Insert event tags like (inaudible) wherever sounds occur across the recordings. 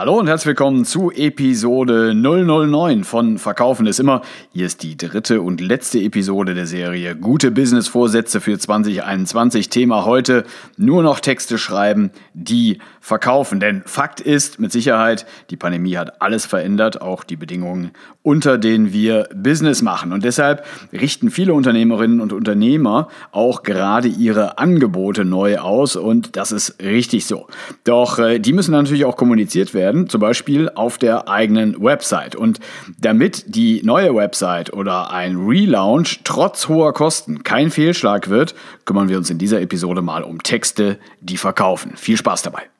Hallo und herzlich willkommen zu Episode 009 von Verkaufen ist immer. Hier ist die dritte und letzte Episode der Serie Gute Business-Vorsätze für 2021. Thema heute nur noch Texte schreiben, die verkaufen. Denn Fakt ist mit Sicherheit, die Pandemie hat alles verändert, auch die Bedingungen, unter denen wir Business machen. Und deshalb richten viele Unternehmerinnen und Unternehmer auch gerade ihre Angebote neu aus und das ist richtig so. Doch äh, die müssen natürlich auch kommuniziert werden werden, zum Beispiel auf der eigenen Website. Und damit die neue Website oder ein Relaunch trotz hoher Kosten kein Fehlschlag wird, kümmern wir uns in dieser Episode mal um Texte, die verkaufen. Viel Spaß dabei!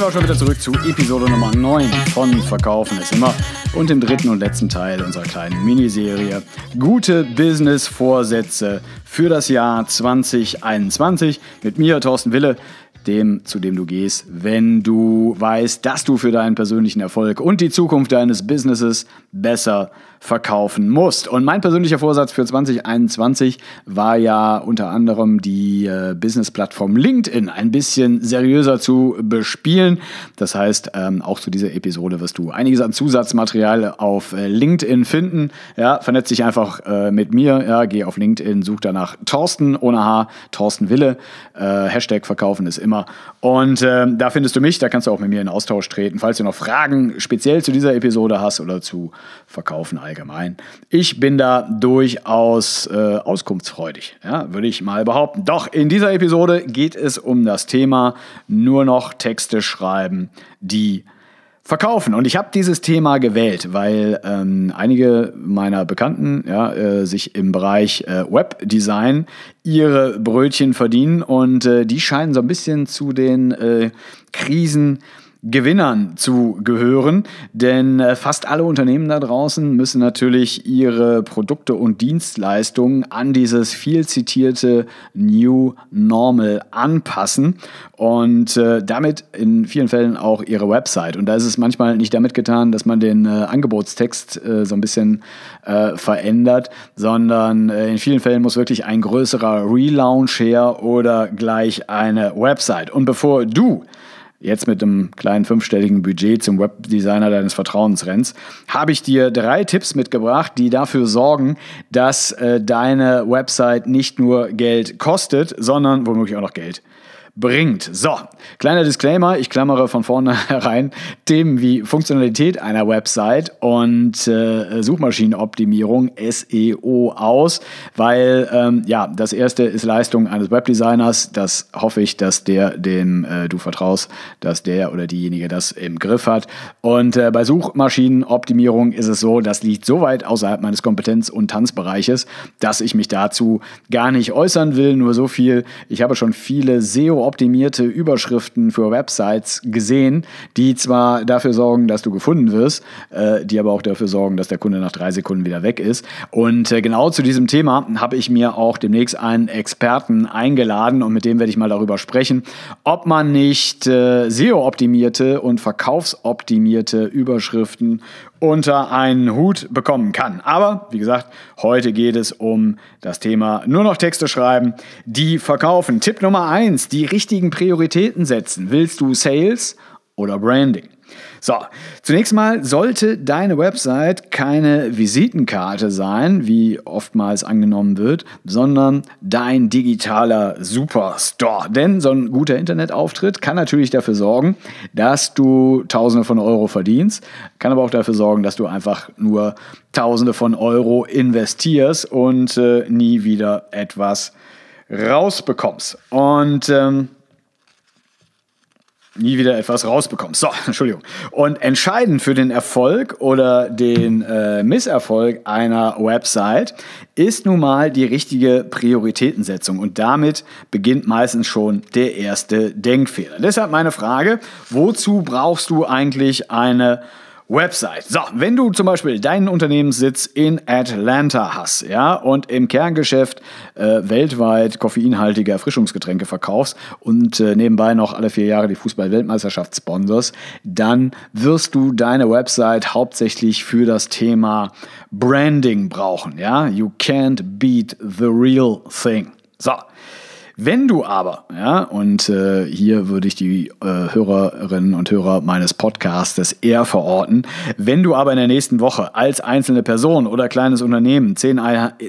Sind wir auch schon wieder zurück zu Episode Nummer 9 von Verkaufen ist immer und dem dritten und letzten Teil unserer kleinen Miniserie. Gute Business-Vorsätze für das Jahr 2021 mit mir, Thorsten Wille, dem, zu dem du gehst, wenn du weißt, dass du für deinen persönlichen Erfolg und die Zukunft deines Businesses besser verkaufen musst. Und mein persönlicher Vorsatz für 2021 war ja unter anderem die äh, Business-Plattform LinkedIn ein bisschen seriöser zu bespielen. Das heißt, ähm, auch zu dieser Episode wirst du einiges an Zusatzmaterial auf äh, LinkedIn finden. Ja, vernetz dich einfach äh, mit mir. Ja, geh auf LinkedIn, such danach Thorsten ohne H, Thorsten Wille. Äh, Hashtag Verkaufen ist immer. Und ähm, da findest du mich, da kannst du auch mit mir in Austausch treten. Falls du noch Fragen speziell zu dieser Episode hast oder zu Verkaufen allgemein. Ich bin da durchaus äh, auskunftsfreudig, ja, würde ich mal behaupten. Doch in dieser Episode geht es um das Thema nur noch Texte schreiben, die verkaufen. Und ich habe dieses Thema gewählt, weil ähm, einige meiner Bekannten ja, äh, sich im Bereich äh, Webdesign ihre Brötchen verdienen und äh, die scheinen so ein bisschen zu den äh, Krisen Gewinnern zu gehören, denn äh, fast alle Unternehmen da draußen müssen natürlich ihre Produkte und Dienstleistungen an dieses viel zitierte New Normal anpassen und äh, damit in vielen Fällen auch ihre Website. Und da ist es manchmal nicht damit getan, dass man den äh, Angebotstext so ein bisschen verändert, sondern in vielen Fällen muss wirklich ein größerer Relaunch her oder gleich eine Website. Und bevor du jetzt mit einem kleinen fünfstelligen Budget zum Webdesigner deines Vertrauens rennst, habe ich dir drei Tipps mitgebracht, die dafür sorgen, dass äh, deine Website nicht nur Geld kostet, sondern womöglich auch noch Geld bringt. So, kleiner Disclaimer, ich klammere von vornherein (laughs) Themen wie Funktionalität einer Website und äh, Suchmaschinenoptimierung SEO aus, weil ähm, ja, das erste ist Leistung eines Webdesigners, das hoffe ich, dass der, dem äh, du vertraust, dass der oder diejenige das im Griff hat. Und äh, bei Suchmaschinenoptimierung ist es so, das liegt so weit außerhalb meines Kompetenz- und Tanzbereiches, dass ich mich dazu gar nicht äußern will, nur so viel, ich habe schon viele SEO optimierte Überschriften für Websites gesehen, die zwar dafür sorgen, dass du gefunden wirst, äh, die aber auch dafür sorgen, dass der Kunde nach drei Sekunden wieder weg ist. Und äh, genau zu diesem Thema habe ich mir auch demnächst einen Experten eingeladen und mit dem werde ich mal darüber sprechen, ob man nicht äh, SEO-optimierte und verkaufsoptimierte Überschriften unter einen Hut bekommen kann. Aber wie gesagt, heute geht es um das Thema nur noch Texte schreiben, die verkaufen. Tipp Nummer eins: die richtigen Prioritäten setzen. Willst du Sales oder Branding? So, zunächst mal sollte deine Website keine Visitenkarte sein, wie oftmals angenommen wird, sondern dein digitaler Superstore. Denn so ein guter Internetauftritt kann natürlich dafür sorgen, dass du Tausende von Euro verdienst, kann aber auch dafür sorgen, dass du einfach nur Tausende von Euro investierst und äh, nie wieder etwas rausbekommst. Und ähm, nie wieder etwas rausbekommst. So, (laughs) Entschuldigung. Und entscheidend für den Erfolg oder den äh, Misserfolg einer Website ist nun mal die richtige Prioritätensetzung. Und damit beginnt meistens schon der erste Denkfehler. Deshalb meine Frage, wozu brauchst du eigentlich eine Website. So, wenn du zum Beispiel deinen Unternehmenssitz in Atlanta hast, ja, und im Kerngeschäft äh, weltweit koffeinhaltige Erfrischungsgetränke verkaufst und äh, nebenbei noch alle vier Jahre die Fußball-Weltmeisterschaft sponsors, dann wirst du deine Website hauptsächlich für das Thema Branding brauchen, ja. You can't beat the real thing. So. Wenn du aber, ja, und äh, hier würde ich die äh, Hörerinnen und Hörer meines Podcasts eher verorten, wenn du aber in der nächsten Woche als einzelne Person oder kleines Unternehmen zehn,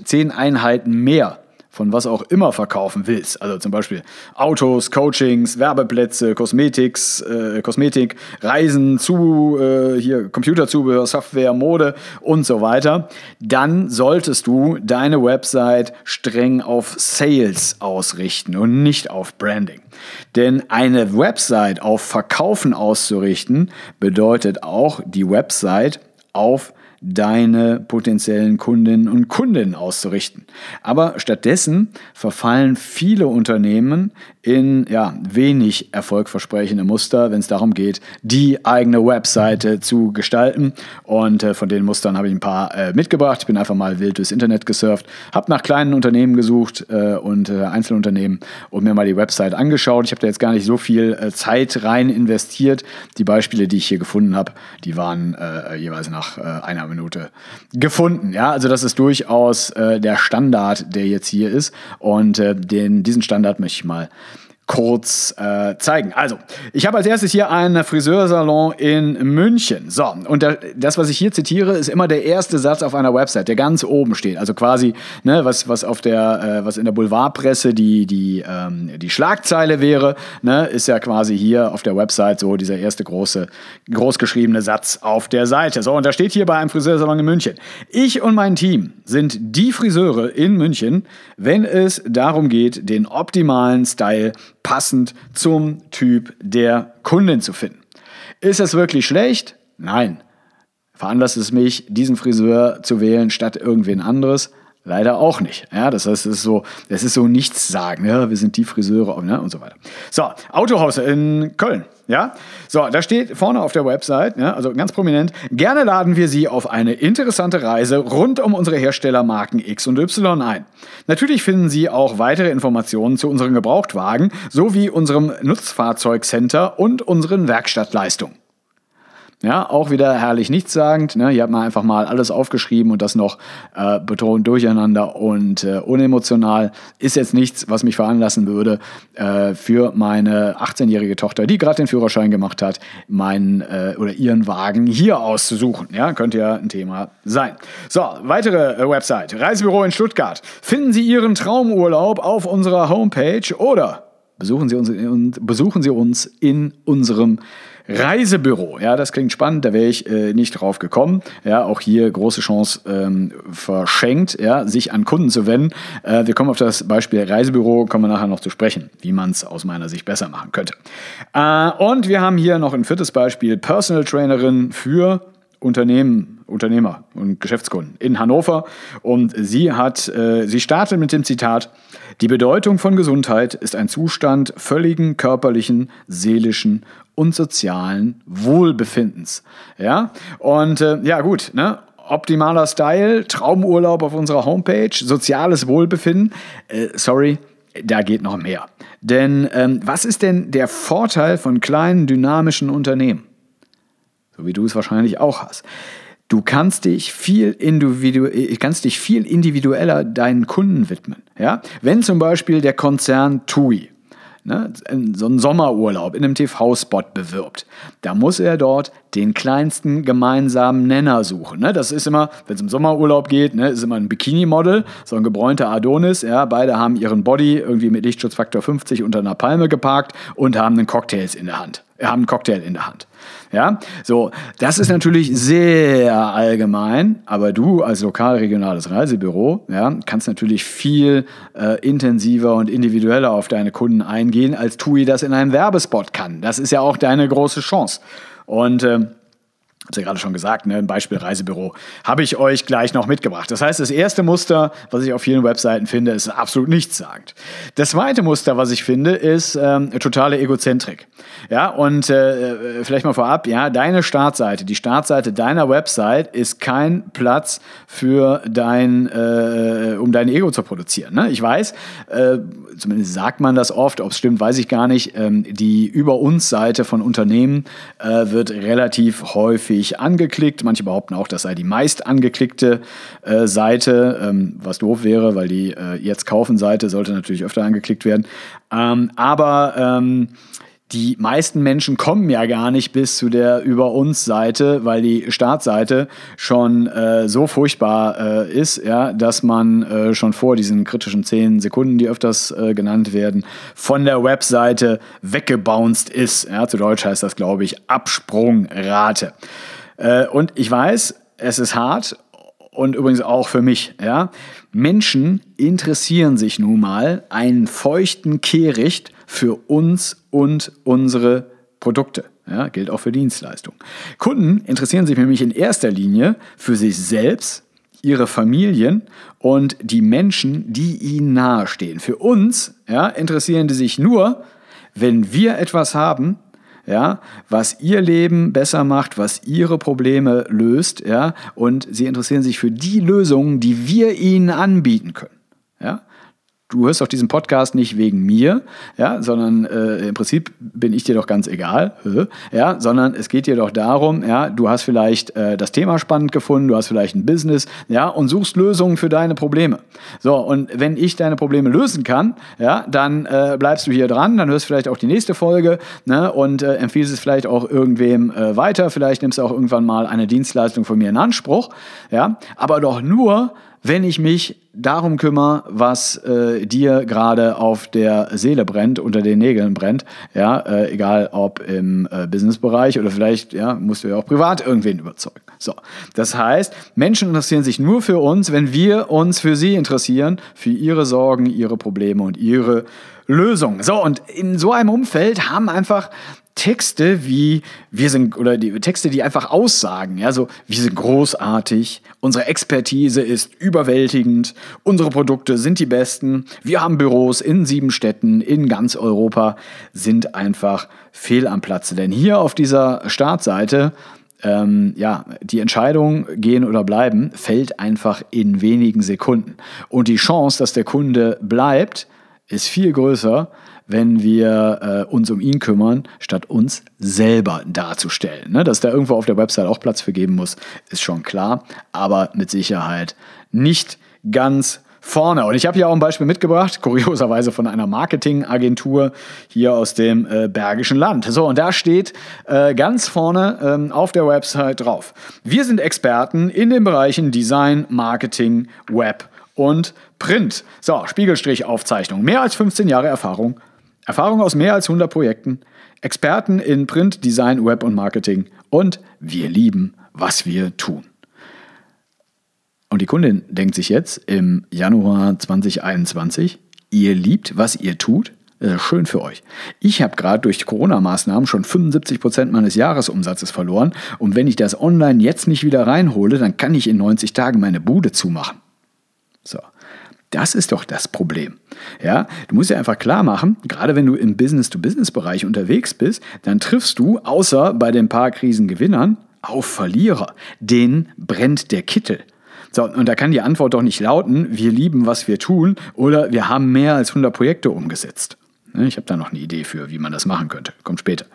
zehn Einheiten mehr von was auch immer verkaufen willst, also zum Beispiel Autos, Coachings, Werbeplätze, Kosmetiks, äh, Kosmetik, Reisen, zu, äh, hier Computerzubehör, Software, Mode und so weiter, dann solltest du deine Website streng auf Sales ausrichten und nicht auf Branding. Denn eine Website auf Verkaufen auszurichten bedeutet auch die Website auf deine potenziellen Kundinnen und Kunden auszurichten. Aber stattdessen verfallen viele Unternehmen in ja, wenig erfolgversprechende Muster, wenn es darum geht, die eigene Webseite zu gestalten. Und äh, von den Mustern habe ich ein paar äh, mitgebracht. Ich bin einfach mal wild durchs Internet gesurft, habe nach kleinen Unternehmen gesucht äh, und äh, Einzelunternehmen und mir mal die Website angeschaut. Ich habe da jetzt gar nicht so viel äh, Zeit rein investiert. Die Beispiele, die ich hier gefunden habe, die waren äh, jeweils nach einer Minute gefunden. Ja, also das ist durchaus der Standard, der jetzt hier ist. Und den, diesen Standard möchte ich mal kurz äh, zeigen. Also, ich habe als erstes hier einen Friseursalon in München. So, und der, das, was ich hier zitiere, ist immer der erste Satz auf einer Website, der ganz oben steht. Also quasi, ne, was, was auf der, äh, was in der Boulevardpresse die, die, ähm, die Schlagzeile wäre, ne, ist ja quasi hier auf der Website so dieser erste große, großgeschriebene Satz auf der Seite. So, und da steht hier bei einem Friseursalon in München. Ich und mein Team sind die Friseure in München, wenn es darum geht, den optimalen Style passend zum Typ der Kundin zu finden. Ist das wirklich schlecht? Nein. Veranlasst es mich, diesen Friseur zu wählen statt irgendwen anderes? Leider auch nicht. Ja, das heißt, es ist so, es ist so nichts sagen. Ja, wir sind die Friseure ne, und so weiter. So, Autohaus in Köln. Ja, so, da steht vorne auf der Website, ja, also ganz prominent, gerne laden wir Sie auf eine interessante Reise rund um unsere Herstellermarken X und Y ein. Natürlich finden Sie auch weitere Informationen zu unseren Gebrauchtwagen sowie unserem Nutzfahrzeugcenter und unseren Werkstattleistungen. Ja, auch wieder herrlich nichtssagend. Ne? Hier hat man einfach mal alles aufgeschrieben und das noch äh, betont durcheinander und äh, unemotional. Ist jetzt nichts, was mich veranlassen würde, äh, für meine 18-jährige Tochter, die gerade den Führerschein gemacht hat, meinen äh, oder ihren Wagen hier auszusuchen. Ja, könnte ja ein Thema sein. So, weitere äh, Website. Reisebüro in Stuttgart. Finden Sie Ihren Traumurlaub auf unserer Homepage oder besuchen Sie uns besuchen Sie uns in unserem Reisebüro, ja, das klingt spannend, da wäre ich äh, nicht drauf gekommen. Ja, auch hier große Chance ähm, verschenkt, ja, sich an Kunden zu wenden. Äh, wir kommen auf das Beispiel Reisebüro, kommen wir nachher noch zu sprechen, wie man es aus meiner Sicht besser machen könnte. Äh, und wir haben hier noch ein viertes Beispiel, Personal Trainerin für Unternehmen, Unternehmer und Geschäftskunden in Hannover. Und sie hat, äh, sie startet mit dem Zitat: Die Bedeutung von Gesundheit ist ein Zustand völligen körperlichen, seelischen und sozialen Wohlbefindens. Ja, und äh, ja, gut, ne? Optimaler Style, Traumurlaub auf unserer Homepage, soziales Wohlbefinden. Äh, sorry, da geht noch mehr. Denn ähm, was ist denn der Vorteil von kleinen, dynamischen Unternehmen? so wie du es wahrscheinlich auch hast. Du kannst dich viel, individu äh, kannst dich viel individueller deinen Kunden widmen. Ja? Wenn zum Beispiel der Konzern TUI ne, so einen Sommerurlaub in einem TV-Spot bewirbt, da muss er dort den kleinsten gemeinsamen Nenner suchen. Ne? Das ist immer, wenn es um Sommerurlaub geht, ne, ist immer ein Bikini-Model, so ein gebräunter Adonis. Ja? Beide haben ihren Body irgendwie mit Lichtschutzfaktor 50 unter einer Palme geparkt und haben einen Cocktails in der Hand. haben einen Cocktail in der Hand. Ja, so, das ist natürlich sehr allgemein, aber du als lokal-regionales Reisebüro ja, kannst natürlich viel äh, intensiver und individueller auf deine Kunden eingehen, als TUI das in einem Werbespot kann. Das ist ja auch deine große Chance. Und äh, es ja gerade schon gesagt, ne, ein Beispiel Reisebüro, habe ich euch gleich noch mitgebracht. Das heißt, das erste Muster, was ich auf vielen Webseiten finde, ist absolut nichtssagend. Das zweite Muster, was ich finde, ist ähm, totale Egozentrik. Ja, und äh, vielleicht mal vorab, ja, deine Startseite, die Startseite deiner Website ist kein Platz für dein, äh, um dein Ego zu produzieren. Ne? Ich weiß, äh, zumindest sagt man das oft, ob es stimmt, weiß ich gar nicht. Ähm, die Über uns Seite von Unternehmen äh, wird relativ häufig häufig angeklickt. Manche behaupten auch, das sei die meist angeklickte äh, Seite, ähm, was doof wäre, weil die äh, Jetzt kaufen Seite sollte natürlich öfter angeklickt werden. Ähm, aber ähm, die meisten Menschen kommen ja gar nicht bis zu der Über uns Seite, weil die Startseite schon äh, so furchtbar äh, ist, ja, dass man äh, schon vor diesen kritischen 10 Sekunden, die öfters äh, genannt werden, von der Webseite weggebounced ist. Ja, zu Deutsch heißt das, glaube ich, Absprungrate. Äh, und ich weiß, es ist hart und übrigens auch für mich, ja. Menschen interessieren sich nun mal einen feuchten Kehricht für uns und unsere Produkte. Ja, gilt auch für Dienstleistungen. Kunden interessieren sich nämlich in erster Linie für sich selbst, ihre Familien und die Menschen, die ihnen nahestehen. Für uns ja, interessieren die sich nur, wenn wir etwas haben, ja, was ihr Leben besser macht, was ihre Probleme löst, ja, und sie interessieren sich für die Lösungen, die wir ihnen anbieten können. Ja? Du hörst doch diesen Podcast nicht wegen mir, ja, sondern äh, im Prinzip bin ich dir doch ganz egal, ja, sondern es geht dir doch darum, ja, du hast vielleicht äh, das Thema spannend gefunden, du hast vielleicht ein Business, ja, und suchst Lösungen für deine Probleme. So, und wenn ich deine Probleme lösen kann, ja, dann äh, bleibst du hier dran, dann hörst vielleicht auch die nächste Folge, ne, und äh, empfiehlst es vielleicht auch irgendwem äh, weiter, vielleicht nimmst du auch irgendwann mal eine Dienstleistung von mir in Anspruch, ja, aber doch nur, wenn ich mich darum kümmere, was äh, dir gerade auf der Seele brennt, unter den Nägeln brennt, ja, äh, egal ob im äh, Businessbereich oder vielleicht, ja, musst du ja auch privat irgendwen überzeugen. So, das heißt, Menschen interessieren sich nur für uns, wenn wir uns für sie interessieren, für ihre Sorgen, ihre Probleme und ihre Lösungen. So, und in so einem Umfeld haben einfach Texte wie wir sind oder die Texte, die einfach aussagen, ja, so wir sind großartig, unsere Expertise ist überwältigend, unsere Produkte sind die besten, wir haben Büros in sieben Städten in ganz Europa, sind einfach fehl am Platze. Denn hier auf dieser Startseite ähm, ja, die Entscheidung gehen oder bleiben fällt einfach in wenigen Sekunden. Und die Chance, dass der Kunde bleibt, ist viel größer, wenn wir äh, uns um ihn kümmern, statt uns selber darzustellen. Ne? Dass da irgendwo auf der Website auch Platz für geben muss, ist schon klar, aber mit Sicherheit nicht ganz vorne. Und ich habe hier auch ein Beispiel mitgebracht, kurioserweise von einer Marketingagentur hier aus dem äh, Bergischen Land. So, und da steht äh, ganz vorne ähm, auf der Website drauf. Wir sind Experten in den Bereichen Design, Marketing, Web und Print. So, Spiegelstrich Aufzeichnung. Mehr als 15 Jahre Erfahrung Erfahrung aus mehr als 100 Projekten, Experten in Print, Design, Web und Marketing und wir lieben, was wir tun. Und die Kundin denkt sich jetzt im Januar 2021, ihr liebt, was ihr tut, schön für euch. Ich habe gerade durch Corona-Maßnahmen schon 75 Prozent meines Jahresumsatzes verloren und wenn ich das online jetzt nicht wieder reinhole, dann kann ich in 90 Tagen meine Bude zumachen. So. Das ist doch das Problem. Ja, du musst ja einfach klar machen, gerade wenn du im Business-to-Business-Bereich unterwegs bist, dann triffst du, außer bei den paar Krisengewinnern, auf Verlierer. Denen brennt der Kittel. So, und da kann die Antwort doch nicht lauten, wir lieben, was wir tun, oder wir haben mehr als 100 Projekte umgesetzt. Ne, ich habe da noch eine Idee für, wie man das machen könnte. Kommt später.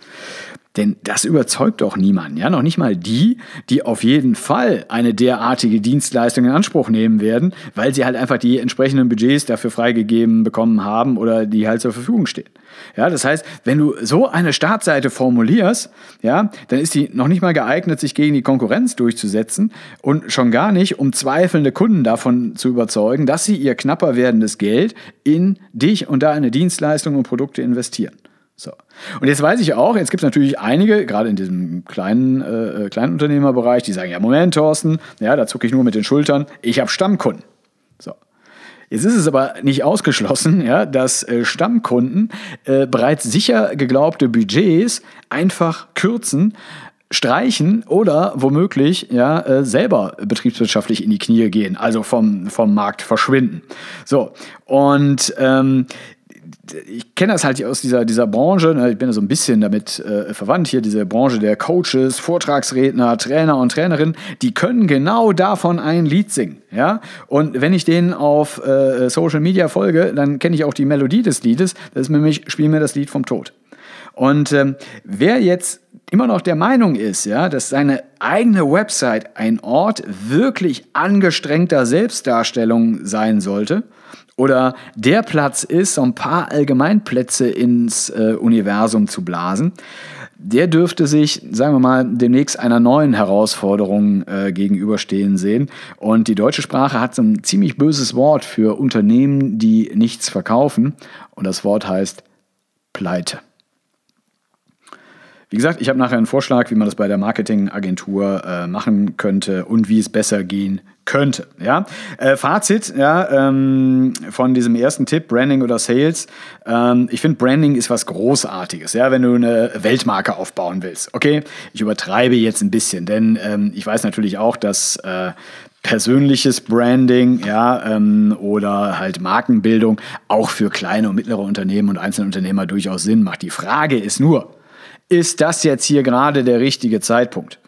Denn das überzeugt doch niemanden, ja, noch nicht mal die, die auf jeden Fall eine derartige Dienstleistung in Anspruch nehmen werden, weil sie halt einfach die entsprechenden Budgets dafür freigegeben bekommen haben oder die halt zur Verfügung stehen. Ja, das heißt, wenn du so eine Startseite formulierst, ja, dann ist die noch nicht mal geeignet, sich gegen die Konkurrenz durchzusetzen und schon gar nicht, um zweifelnde Kunden davon zu überzeugen, dass sie ihr knapper werdendes Geld in dich und deine Dienstleistungen und Produkte investieren. So. Und jetzt weiß ich auch, jetzt gibt es natürlich einige, gerade in diesem kleinen äh, äh, Kleinunternehmerbereich, die sagen, ja, Moment, Thorsten, ja, da zucke ich nur mit den Schultern, ich habe Stammkunden. So. Jetzt ist es aber nicht ausgeschlossen, ja, dass äh, Stammkunden äh, bereits sicher geglaubte Budgets einfach kürzen, streichen oder womöglich ja äh, selber betriebswirtschaftlich in die Knie gehen, also vom, vom Markt verschwinden. So, und ähm, ich kenne das halt aus dieser, dieser Branche, ne, ich bin da so ein bisschen damit äh, verwandt hier, diese Branche der Coaches, Vortragsredner, Trainer und Trainerinnen, die können genau davon ein Lied singen. Ja? Und wenn ich denen auf äh, Social Media folge, dann kenne ich auch die Melodie des Liedes, das ist nämlich, spiel mir das Lied vom Tod. Und ähm, wer jetzt immer noch der Meinung ist, ja, dass seine eigene Website ein Ort wirklich angestrengter Selbstdarstellung sein sollte, oder der Platz ist, so ein paar Allgemeinplätze ins äh, Universum zu blasen, der dürfte sich, sagen wir mal, demnächst einer neuen Herausforderung äh, gegenüberstehen sehen. Und die deutsche Sprache hat so ein ziemlich böses Wort für Unternehmen, die nichts verkaufen. Und das Wort heißt Pleite. Wie gesagt, ich habe nachher einen Vorschlag, wie man das bei der Marketingagentur äh, machen könnte und wie es besser gehen könnte. Ja? Äh, Fazit ja, ähm, von diesem ersten Tipp, Branding oder Sales. Ähm, ich finde, Branding ist was Großartiges, ja, wenn du eine Weltmarke aufbauen willst. Okay, ich übertreibe jetzt ein bisschen, denn ähm, ich weiß natürlich auch, dass äh, persönliches Branding, ja, ähm, oder halt Markenbildung auch für kleine und mittlere Unternehmen und einzelne Unternehmer durchaus Sinn macht. Die Frage ist nur, ist das jetzt hier gerade der richtige Zeitpunkt?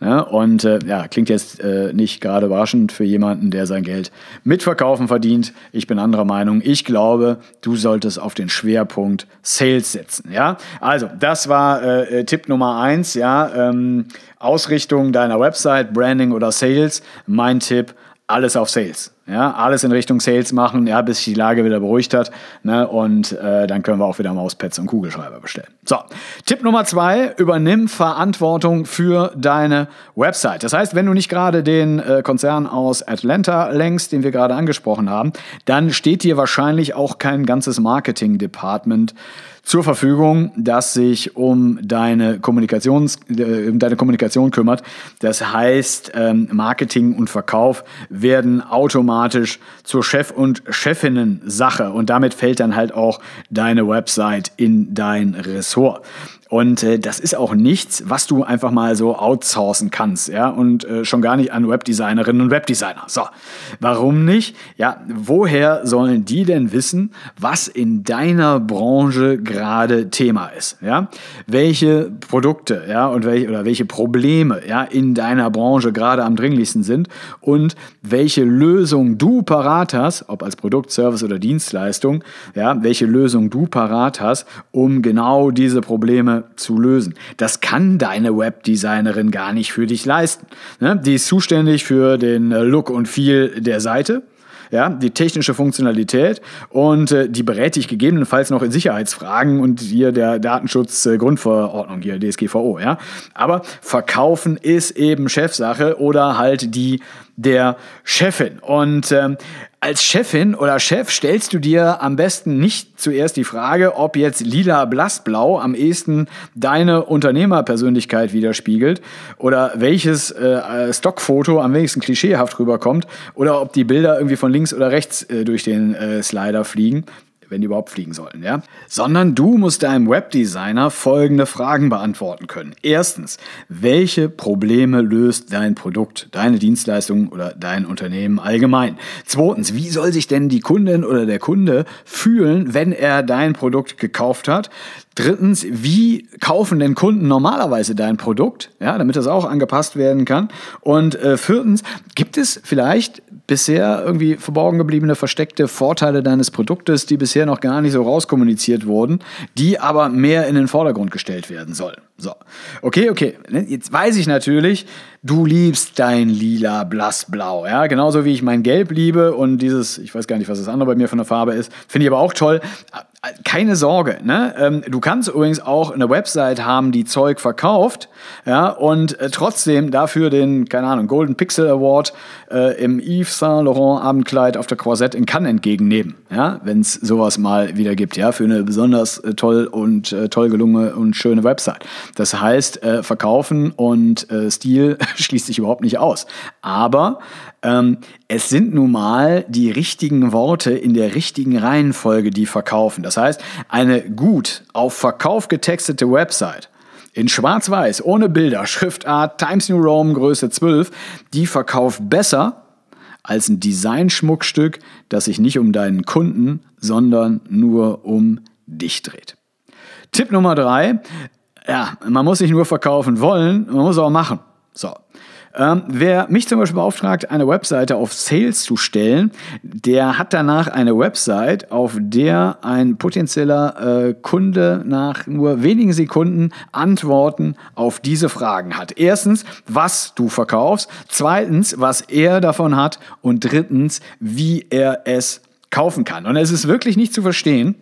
Ja, und äh, ja, klingt jetzt äh, nicht gerade überraschend für jemanden, der sein Geld mit Verkaufen verdient. Ich bin anderer Meinung. Ich glaube, du solltest auf den Schwerpunkt Sales setzen. Ja, also das war äh, äh Tipp Nummer eins. Ja, ähm, Ausrichtung deiner Website, Branding oder Sales. Mein Tipp: alles auf Sales. Ja, alles in Richtung Sales machen, ja, bis sich die Lage wieder beruhigt hat. Ne, und äh, dann können wir auch wieder Mauspads und Kugelschreiber bestellen. So, Tipp Nummer zwei, übernimm Verantwortung für deine Website. Das heißt, wenn du nicht gerade den äh, Konzern aus Atlanta längst, den wir gerade angesprochen haben, dann steht dir wahrscheinlich auch kein ganzes Marketing-Department zur Verfügung, das sich um deine, Kommunikations, äh, um deine Kommunikation kümmert. Das heißt, ähm, Marketing und Verkauf werden automatisch zur Chef- und Chefinnen-Sache und damit fällt dann halt auch deine Website in dein Ressort. Und äh, das ist auch nichts, was du einfach mal so outsourcen kannst, ja, und äh, schon gar nicht an Webdesignerinnen und Webdesigner. So, warum nicht? Ja, woher sollen die denn wissen, was in deiner Branche gerade Thema ist, ja? Welche Produkte, ja, und welche oder welche Probleme, ja, in deiner Branche gerade am dringlichsten sind und welche Lösung du parat hast, ob als Produkt, Service oder Dienstleistung, ja, welche Lösung du parat hast, um genau diese Probleme zu lösen. Das kann deine Webdesignerin gar nicht für dich leisten. Ne? Die ist zuständig für den äh, Look und Feel der Seite ja, die technische Funktionalität und äh, die berät dich gegebenenfalls noch in Sicherheitsfragen und hier der Datenschutzgrundverordnung, äh, hier DSGVO, ja. Aber verkaufen ist eben Chefsache oder halt die der Chefin. Und ähm, als Chefin oder Chef stellst du dir am besten nicht zuerst die Frage, ob jetzt lila blassblau am ehesten deine Unternehmerpersönlichkeit widerspiegelt oder welches äh, Stockfoto am wenigsten klischeehaft rüberkommt oder ob die Bilder irgendwie von links oder rechts äh, durch den äh, Slider fliegen wenn die überhaupt fliegen sollten, ja? Sondern du musst deinem Webdesigner folgende Fragen beantworten können. Erstens, welche Probleme löst dein Produkt, deine Dienstleistung oder dein Unternehmen allgemein? Zweitens, wie soll sich denn die Kundin oder der Kunde fühlen, wenn er dein Produkt gekauft hat? Drittens, wie kaufen denn Kunden normalerweise dein Produkt, ja, damit das auch angepasst werden kann? Und äh, viertens, gibt es vielleicht bisher irgendwie verborgen gebliebene, versteckte Vorteile deines Produktes, die bisher noch gar nicht so rauskommuniziert wurden, die aber mehr in den Vordergrund gestellt werden sollen. So, okay, okay. Jetzt weiß ich natürlich, du liebst dein lila blassblau, ja, genauso wie ich mein Gelb liebe und dieses, ich weiß gar nicht, was das andere bei mir von der Farbe ist, finde ich aber auch toll keine Sorge, ne? Ähm, du kannst übrigens auch eine Website haben, die Zeug verkauft, ja, und äh, trotzdem dafür den, keine Ahnung, Golden Pixel Award äh, im Yves Saint Laurent Abendkleid auf der Croisette in Cannes entgegennehmen, ja, wenn es sowas mal wieder gibt, ja, für eine besonders äh, toll und äh, toll gelungene und schöne Website. Das heißt, äh, verkaufen und äh, Stil (laughs) schließt sich überhaupt nicht aus. Aber ähm, es sind nun mal die richtigen Worte in der richtigen Reihenfolge, die verkaufen. Das heißt, eine gut auf Verkauf getextete Website in schwarz-weiß, ohne Bilder, Schriftart, Times New Roman, Größe 12, die verkauft besser als ein Designschmuckstück, das sich nicht um deinen Kunden, sondern nur um dich dreht. Tipp Nummer drei, ja, man muss nicht nur verkaufen wollen, man muss auch machen. So. Ähm, wer mich zum Beispiel beauftragt, eine Webseite auf Sales zu stellen, der hat danach eine Website, auf der ein potenzieller äh, Kunde nach nur wenigen Sekunden Antworten auf diese Fragen hat. Erstens, was du verkaufst. Zweitens, was er davon hat. Und drittens, wie er es kaufen kann. Und es ist wirklich nicht zu verstehen,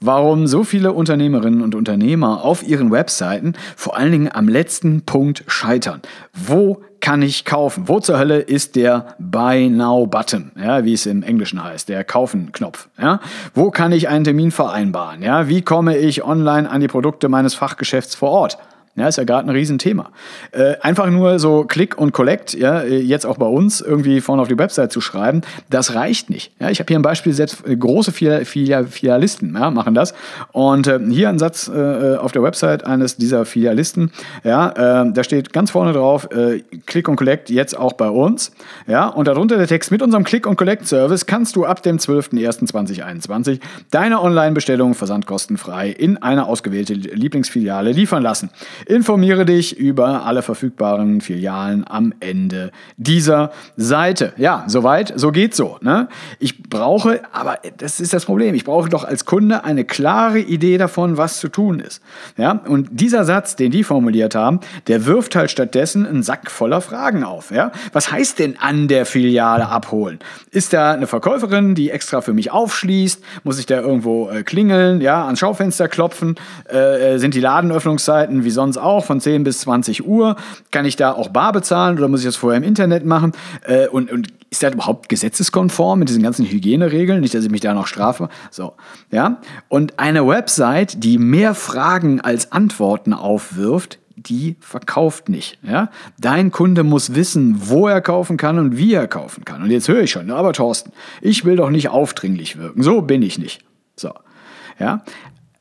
warum so viele Unternehmerinnen und Unternehmer auf ihren Webseiten vor allen Dingen am letzten Punkt scheitern. Wo kann ich kaufen? Wo zur Hölle ist der Buy Now Button, ja, wie es im Englischen heißt, der Kaufen-Knopf? Ja? Wo kann ich einen Termin vereinbaren? Ja? Wie komme ich online an die Produkte meines Fachgeschäfts vor Ort? Ja, ist ja gerade ein Riesenthema. Äh, einfach nur so Click und Collect, ja, jetzt auch bei uns irgendwie vorne auf die Website zu schreiben, das reicht nicht. Ja, ich habe hier ein Beispiel, selbst äh, große Filialisten ja, machen das. Und äh, hier ein Satz äh, auf der Website eines dieser Filialisten, ja, äh, da steht ganz vorne drauf, äh, Click und Collect jetzt auch bei uns. Ja, und darunter der Text, mit unserem Click und Collect Service kannst du ab dem 12.01.2021 deine Online-Bestellung versandkostenfrei in eine ausgewählte Lieblingsfiliale liefern lassen. Informiere dich über alle verfügbaren Filialen am Ende dieser Seite. Ja, soweit, so geht's so. Ne? Ich brauche, aber das ist das Problem, ich brauche doch als Kunde eine klare Idee davon, was zu tun ist. Ja? Und dieser Satz, den die formuliert haben, der wirft halt stattdessen einen Sack voller Fragen auf. Ja? Was heißt denn an der Filiale abholen? Ist da eine Verkäuferin, die extra für mich aufschließt? Muss ich da irgendwo äh, klingeln, ja, ans Schaufenster klopfen? Äh, äh sind die Ladenöffnungszeiten wie sonst auch von 10 bis 20 Uhr. Kann ich da auch bar bezahlen oder muss ich das vorher im Internet machen? Äh, und, und ist das überhaupt gesetzeskonform mit diesen ganzen Hygieneregeln? Nicht, dass ich mich da noch strafe. So, ja. Und eine Website, die mehr Fragen als Antworten aufwirft, die verkauft nicht. Ja? Dein Kunde muss wissen, wo er kaufen kann und wie er kaufen kann. Und jetzt höre ich schon, aber Thorsten, ich will doch nicht aufdringlich wirken. So bin ich nicht. So. Ja?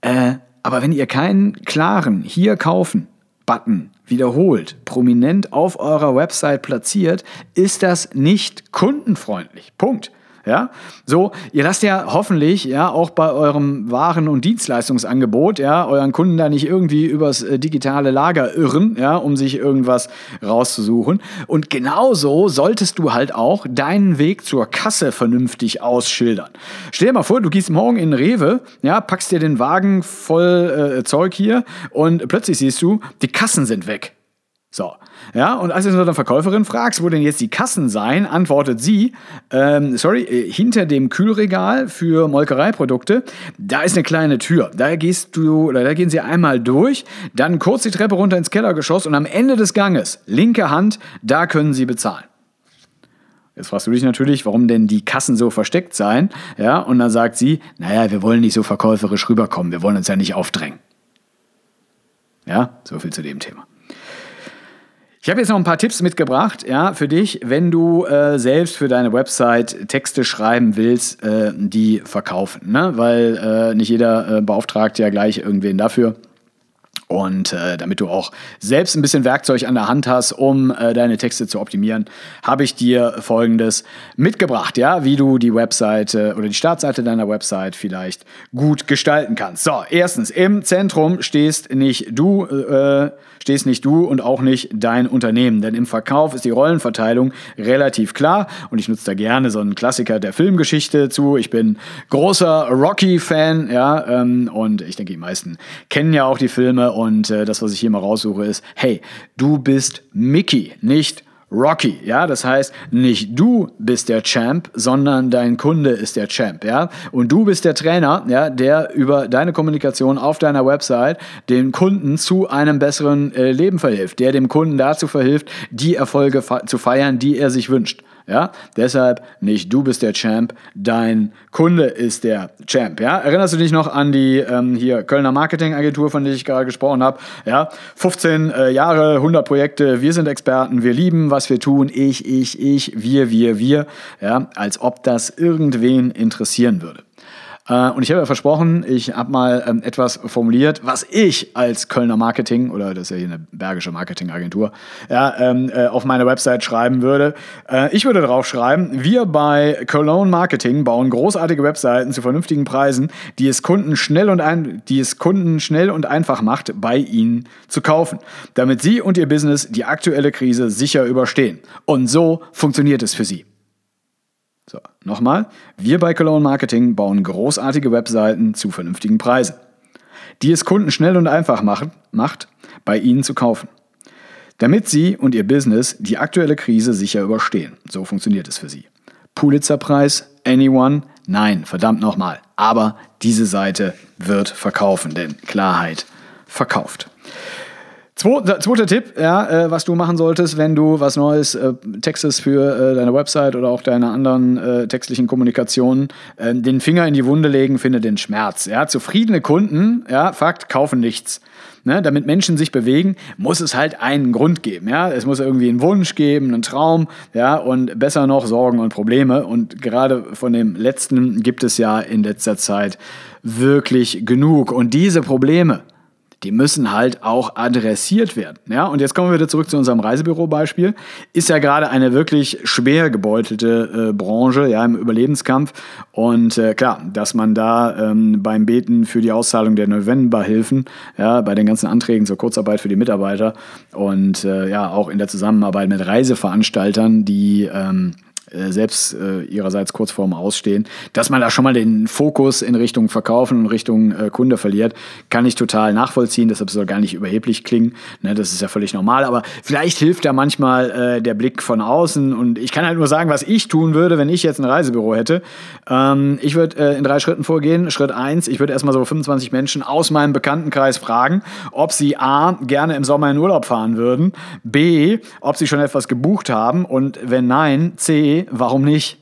Äh, aber wenn ihr keinen klaren hier kaufen Button wiederholt, prominent auf eurer Website platziert, ist das nicht kundenfreundlich. Punkt. Ja, so, ihr lasst ja hoffentlich ja auch bei eurem Waren- und Dienstleistungsangebot ja euren Kunden da nicht irgendwie übers äh, digitale Lager irren, ja, um sich irgendwas rauszusuchen. Und genauso solltest du halt auch deinen Weg zur Kasse vernünftig ausschildern. Stell dir mal vor, du gehst morgen in Rewe, ja, packst dir den Wagen voll äh, Zeug hier und plötzlich siehst du, die Kassen sind weg. So, ja, und als du eine Verkäuferin fragst, wo denn jetzt die Kassen seien, antwortet sie, ähm, sorry, äh, hinter dem Kühlregal für Molkereiprodukte, da ist eine kleine Tür. Da gehst du, oder da gehen sie einmal durch, dann kurz die Treppe runter ins Kellergeschoss und am Ende des Ganges, linke Hand, da können sie bezahlen. Jetzt fragst du dich natürlich, warum denn die Kassen so versteckt seien. Ja, und dann sagt sie, naja, wir wollen nicht so verkäuferisch rüberkommen, wir wollen uns ja nicht aufdrängen. Ja, so viel zu dem Thema. Ich habe jetzt noch ein paar Tipps mitgebracht, ja, für dich, wenn du äh, selbst für deine Website Texte schreiben willst, äh, die verkaufen, ne? Weil äh, nicht jeder äh, beauftragt ja gleich irgendwen dafür. Und äh, damit du auch selbst ein bisschen Werkzeug an der Hand hast, um äh, deine Texte zu optimieren, habe ich dir folgendes mitgebracht, ja, wie du die Webseite oder die Startseite deiner Website vielleicht gut gestalten kannst. So, erstens, im Zentrum stehst nicht du, äh, stehst nicht du und auch nicht dein Unternehmen, denn im Verkauf ist die Rollenverteilung relativ klar und ich nutze da gerne so einen Klassiker der Filmgeschichte zu. Ich bin großer Rocky-Fan, ja, ähm, und ich denke, die meisten kennen ja auch die Filme und äh, das, was ich hier mal raussuche, ist, hey, du bist Mickey, nicht Rocky, ja, das heißt, nicht du bist der Champ, sondern dein Kunde ist der Champ, ja, und du bist der Trainer, ja, der über deine Kommunikation auf deiner Website den Kunden zu einem besseren äh, Leben verhilft, der dem Kunden dazu verhilft, die Erfolge zu feiern, die er sich wünscht. Ja, deshalb nicht du bist der Champ, dein Kunde ist der Champ. Ja, erinnerst du dich noch an die ähm, hier Kölner Marketingagentur, von der ich gerade gesprochen habe? Ja, 15 äh, Jahre, 100 Projekte. Wir sind Experten, wir lieben, was wir tun. Ich, ich, ich, wir, wir, wir. Ja, als ob das irgendwen interessieren würde. Äh, und ich habe ja versprochen, ich habe mal ähm, etwas formuliert, was ich als Kölner Marketing, oder das ist ja hier eine bergische Marketingagentur, ja, ähm, äh, auf meiner Website schreiben würde. Äh, ich würde drauf schreiben, wir bei Cologne Marketing bauen großartige Webseiten zu vernünftigen Preisen, die es Kunden schnell und, ein, die es Kunden schnell und einfach macht, bei ihnen zu kaufen, damit sie und ihr Business die aktuelle Krise sicher überstehen. Und so funktioniert es für sie. So, nochmal. Wir bei Cologne Marketing bauen großartige Webseiten zu vernünftigen Preisen, die es Kunden schnell und einfach machen, macht, bei ihnen zu kaufen. Damit sie und ihr Business die aktuelle Krise sicher überstehen. So funktioniert es für sie. Pulitzerpreis, anyone? Nein, verdammt nochmal. Aber diese Seite wird verkaufen, denn Klarheit verkauft. Zweiter, zweiter Tipp, ja, äh, was du machen solltest, wenn du was Neues äh, textest für äh, deine Website oder auch deine anderen äh, textlichen Kommunikationen, äh, den Finger in die Wunde legen, finde den Schmerz. Ja, zufriedene Kunden, ja, Fakt, kaufen nichts. Ne, damit Menschen sich bewegen, muss es halt einen Grund geben. Ja? Es muss irgendwie einen Wunsch geben, einen Traum, ja, und besser noch Sorgen und Probleme. Und gerade von dem letzten gibt es ja in letzter Zeit wirklich genug. Und diese Probleme, die müssen halt auch adressiert werden. Ja, und jetzt kommen wir wieder zurück zu unserem Reisebüro-Beispiel. Ist ja gerade eine wirklich schwer gebeutelte äh, Branche, ja, im Überlebenskampf. Und äh, klar, dass man da ähm, beim Beten für die Auszahlung der Novemberhilfen, ja, bei den ganzen Anträgen zur Kurzarbeit für die Mitarbeiter und äh, ja, auch in der Zusammenarbeit mit Reiseveranstaltern, die ähm, äh, selbst äh, ihrerseits kurz vorm Ausstehen, dass man da schon mal den Fokus in Richtung Verkaufen und Richtung äh, Kunde verliert, kann ich total nachvollziehen. Deshalb soll gar nicht überheblich klingen. Ne, das ist ja völlig normal. Aber vielleicht hilft da manchmal äh, der Blick von außen. Und ich kann halt nur sagen, was ich tun würde, wenn ich jetzt ein Reisebüro hätte. Ähm, ich würde äh, in drei Schritten vorgehen. Schritt eins, ich würde erstmal so 25 Menschen aus meinem Bekanntenkreis fragen, ob sie A, gerne im Sommer in Urlaub fahren würden, B, ob sie schon etwas gebucht haben und wenn nein, C, warum nicht?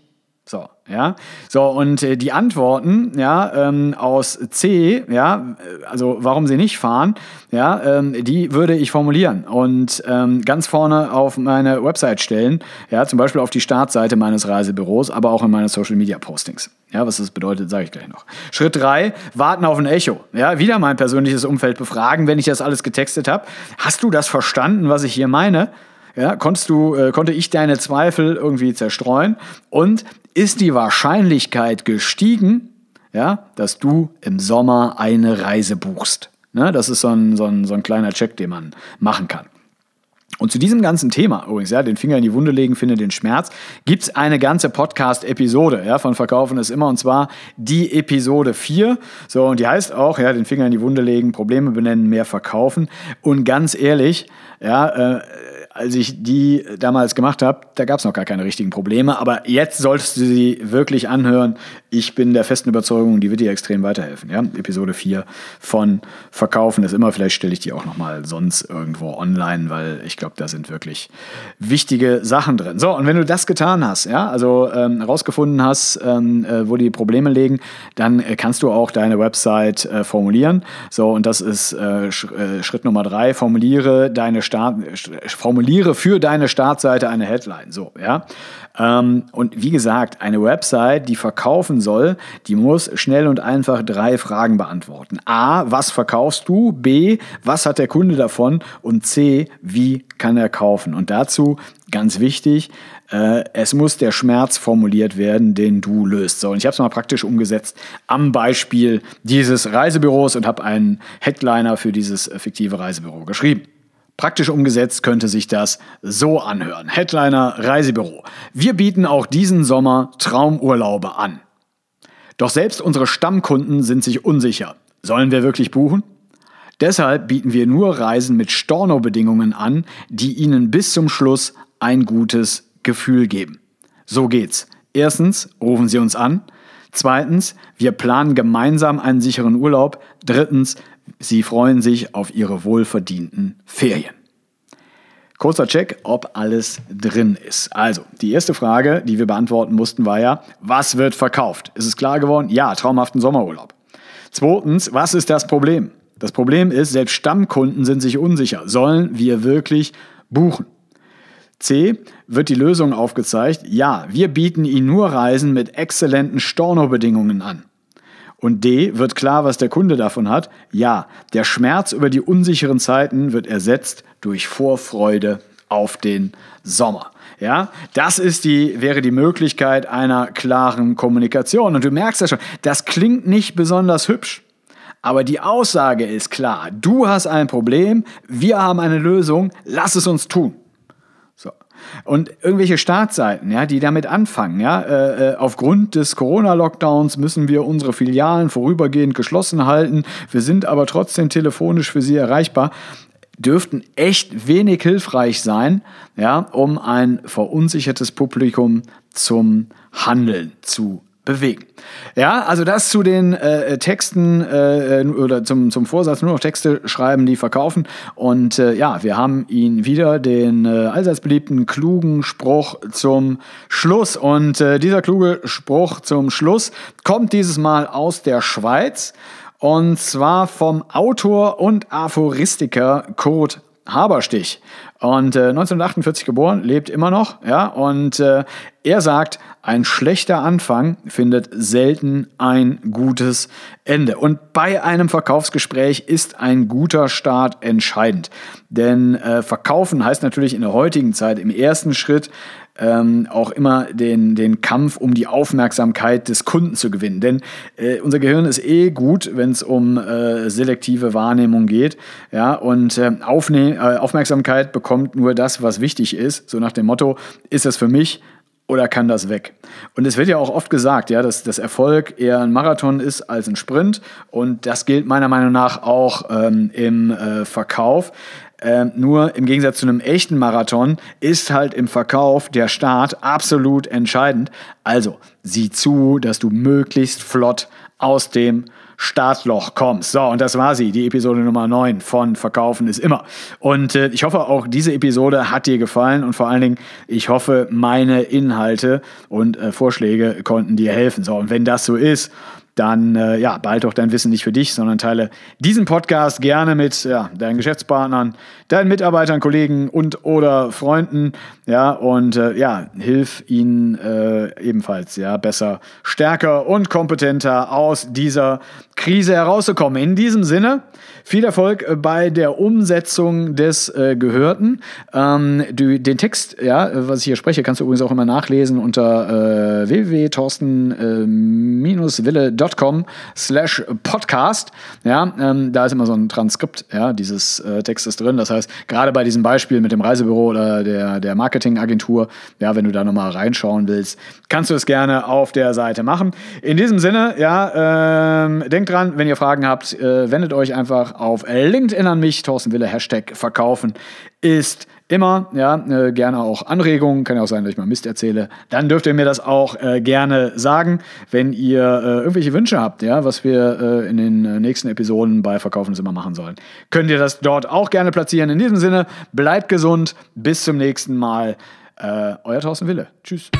So, ja. So, und äh, die Antworten, ja, ähm, aus C, ja, also warum sie nicht fahren, ja, ähm, die würde ich formulieren und ähm, ganz vorne auf meine Website stellen, ja, zum Beispiel auf die Startseite meines Reisebüros, aber auch in meine Social Media Postings. Ja, was das bedeutet, sage ich gleich noch. Schritt drei: warten auf ein Echo. Ja, wieder mein persönliches Umfeld befragen, wenn ich das alles getextet habe. Hast du das verstanden, was ich hier meine? Ja, konntest du, äh, konnte ich deine Zweifel irgendwie zerstreuen? Und ist die Wahrscheinlichkeit gestiegen, ja, dass du im Sommer eine Reise buchst? Ne, das ist so ein, so, ein, so ein kleiner Check, den man machen kann. Und zu diesem ganzen Thema, übrigens, ja, den Finger in die Wunde legen, finde den Schmerz, gibt es eine ganze Podcast-Episode ja, von Verkaufen ist immer, und zwar die Episode 4. So, und die heißt auch, ja, den Finger in die Wunde legen, Probleme benennen, mehr verkaufen. Und ganz ehrlich, ja, äh, als ich die damals gemacht habe, da gab es noch gar keine richtigen Probleme. Aber jetzt solltest du sie wirklich anhören. Ich bin der festen Überzeugung, die wird dir extrem weiterhelfen. Ja? Episode 4 von Verkaufen ist immer. Vielleicht stelle ich die auch noch mal sonst irgendwo online, weil ich glaube, da sind wirklich wichtige Sachen drin. So, und wenn du das getan hast, ja, also ähm, hast, ähm, äh, wo die Probleme liegen, dann äh, kannst du auch deine Website äh, formulieren. So, und das ist äh, Sch äh, Schritt Nummer drei. Formuliere deine Start, formuliere formuliere für deine Startseite eine Headline. So, ja. Ähm, und wie gesagt, eine Website, die verkaufen soll, die muss schnell und einfach drei Fragen beantworten. A, was verkaufst du? B, was hat der Kunde davon? Und C, wie kann er kaufen? Und dazu ganz wichtig, äh, es muss der Schmerz formuliert werden, den du löst. So, und ich habe es mal praktisch umgesetzt am Beispiel dieses Reisebüros und habe einen Headliner für dieses fiktive Reisebüro geschrieben. Praktisch umgesetzt könnte sich das so anhören. Headliner Reisebüro. Wir bieten auch diesen Sommer Traumurlaube an. Doch selbst unsere Stammkunden sind sich unsicher. Sollen wir wirklich buchen? Deshalb bieten wir nur Reisen mit Storno-Bedingungen an, die Ihnen bis zum Schluss ein gutes Gefühl geben. So geht's. Erstens, rufen Sie uns an. Zweitens, wir planen gemeinsam einen sicheren Urlaub. Drittens, Sie freuen sich auf Ihre wohlverdienten Ferien. Kurzer Check, ob alles drin ist. Also, die erste Frage, die wir beantworten mussten, war ja, was wird verkauft? Ist es klar geworden? Ja, traumhaften Sommerurlaub. Zweitens, was ist das Problem? Das Problem ist, selbst Stammkunden sind sich unsicher. Sollen wir wirklich buchen? C. Wird die Lösung aufgezeigt? Ja, wir bieten Ihnen nur Reisen mit exzellenten Stornobedingungen an. Und D, wird klar, was der Kunde davon hat? Ja, der Schmerz über die unsicheren Zeiten wird ersetzt durch Vorfreude auf den Sommer. Ja, das ist die, wäre die Möglichkeit einer klaren Kommunikation. Und du merkst ja schon, das klingt nicht besonders hübsch. Aber die Aussage ist klar. Du hast ein Problem, wir haben eine Lösung, lass es uns tun. Und irgendwelche Startseiten, ja, die damit anfangen, ja, äh, äh, aufgrund des Corona-Lockdowns müssen wir unsere Filialen vorübergehend geschlossen halten. Wir sind aber trotzdem telefonisch für sie erreichbar dürften echt wenig hilfreich sein, ja, um ein verunsichertes Publikum zum Handeln zu bewegen. Ja, also das zu den äh, Texten äh, oder zum, zum Vorsatz nur noch Texte schreiben, die verkaufen. Und äh, ja, wir haben ihn wieder den äh, allseits beliebten klugen Spruch zum Schluss. Und äh, dieser kluge Spruch zum Schluss kommt dieses Mal aus der Schweiz. Und zwar vom Autor und Aphoristiker Kurt Haberstich. Und äh, 1948 geboren, lebt immer noch, ja, und äh, er sagt, ein schlechter Anfang findet selten ein gutes Ende. Und bei einem Verkaufsgespräch ist ein guter Start entscheidend. Denn äh, verkaufen heißt natürlich in der heutigen Zeit im ersten Schritt ähm, auch immer den, den Kampf um die Aufmerksamkeit des Kunden zu gewinnen. Denn äh, unser Gehirn ist eh gut, wenn es um äh, selektive Wahrnehmung geht. Ja, und äh, äh, Aufmerksamkeit bekommt nur das, was wichtig ist. So nach dem Motto, ist das für mich? Oder kann das weg? Und es wird ja auch oft gesagt, ja, dass das Erfolg eher ein Marathon ist als ein Sprint. Und das gilt meiner Meinung nach auch ähm, im äh, Verkauf. Ähm, nur im Gegensatz zu einem echten Marathon ist halt im Verkauf der Start absolut entscheidend. Also sieh zu, dass du möglichst flott aus dem Startloch kommst. So, und das war sie, die Episode Nummer 9 von Verkaufen ist immer. Und äh, ich hoffe, auch diese Episode hat dir gefallen und vor allen Dingen, ich hoffe, meine Inhalte und äh, Vorschläge konnten dir helfen. So, und wenn das so ist, dann äh, ja, behalte auch dein Wissen nicht für dich, sondern teile diesen Podcast gerne mit ja, deinen Geschäftspartnern, deinen Mitarbeitern, Kollegen und oder Freunden, ja, und äh, ja, hilf ihnen äh, ebenfalls ja besser, stärker und kompetenter aus dieser Krise herauszukommen. In diesem Sinne, viel Erfolg bei der Umsetzung des äh, Gehörten. Ähm, du, den Text, ja, was ich hier spreche, kannst du übrigens auch immer nachlesen unter äh, www.torsten-wille.com äh, slash podcast. Ja, ähm, da ist immer so ein Transkript ja, dieses äh, Textes drin. Das heißt, gerade bei diesem Beispiel mit dem Reisebüro oder der, der Marketingagentur, ja, wenn du da nochmal reinschauen willst, kannst du es gerne auf der Seite machen. In diesem Sinne, ja, ähm, denkt dran, wenn ihr Fragen habt, äh, wendet euch einfach auf LinkedIn an mich, Thorsten Wille, Hashtag verkaufen ist immer, ja, äh, gerne auch Anregungen, kann ja auch sein, dass ich mal Mist erzähle, dann dürft ihr mir das auch äh, gerne sagen, wenn ihr äh, irgendwelche Wünsche habt, ja, was wir äh, in den äh, nächsten Episoden bei Verkaufen ist immer machen sollen. Könnt ihr das dort auch gerne platzieren. In diesem Sinne, bleibt gesund, bis zum nächsten Mal. Äh, euer Thorsten Wille. Tschüss.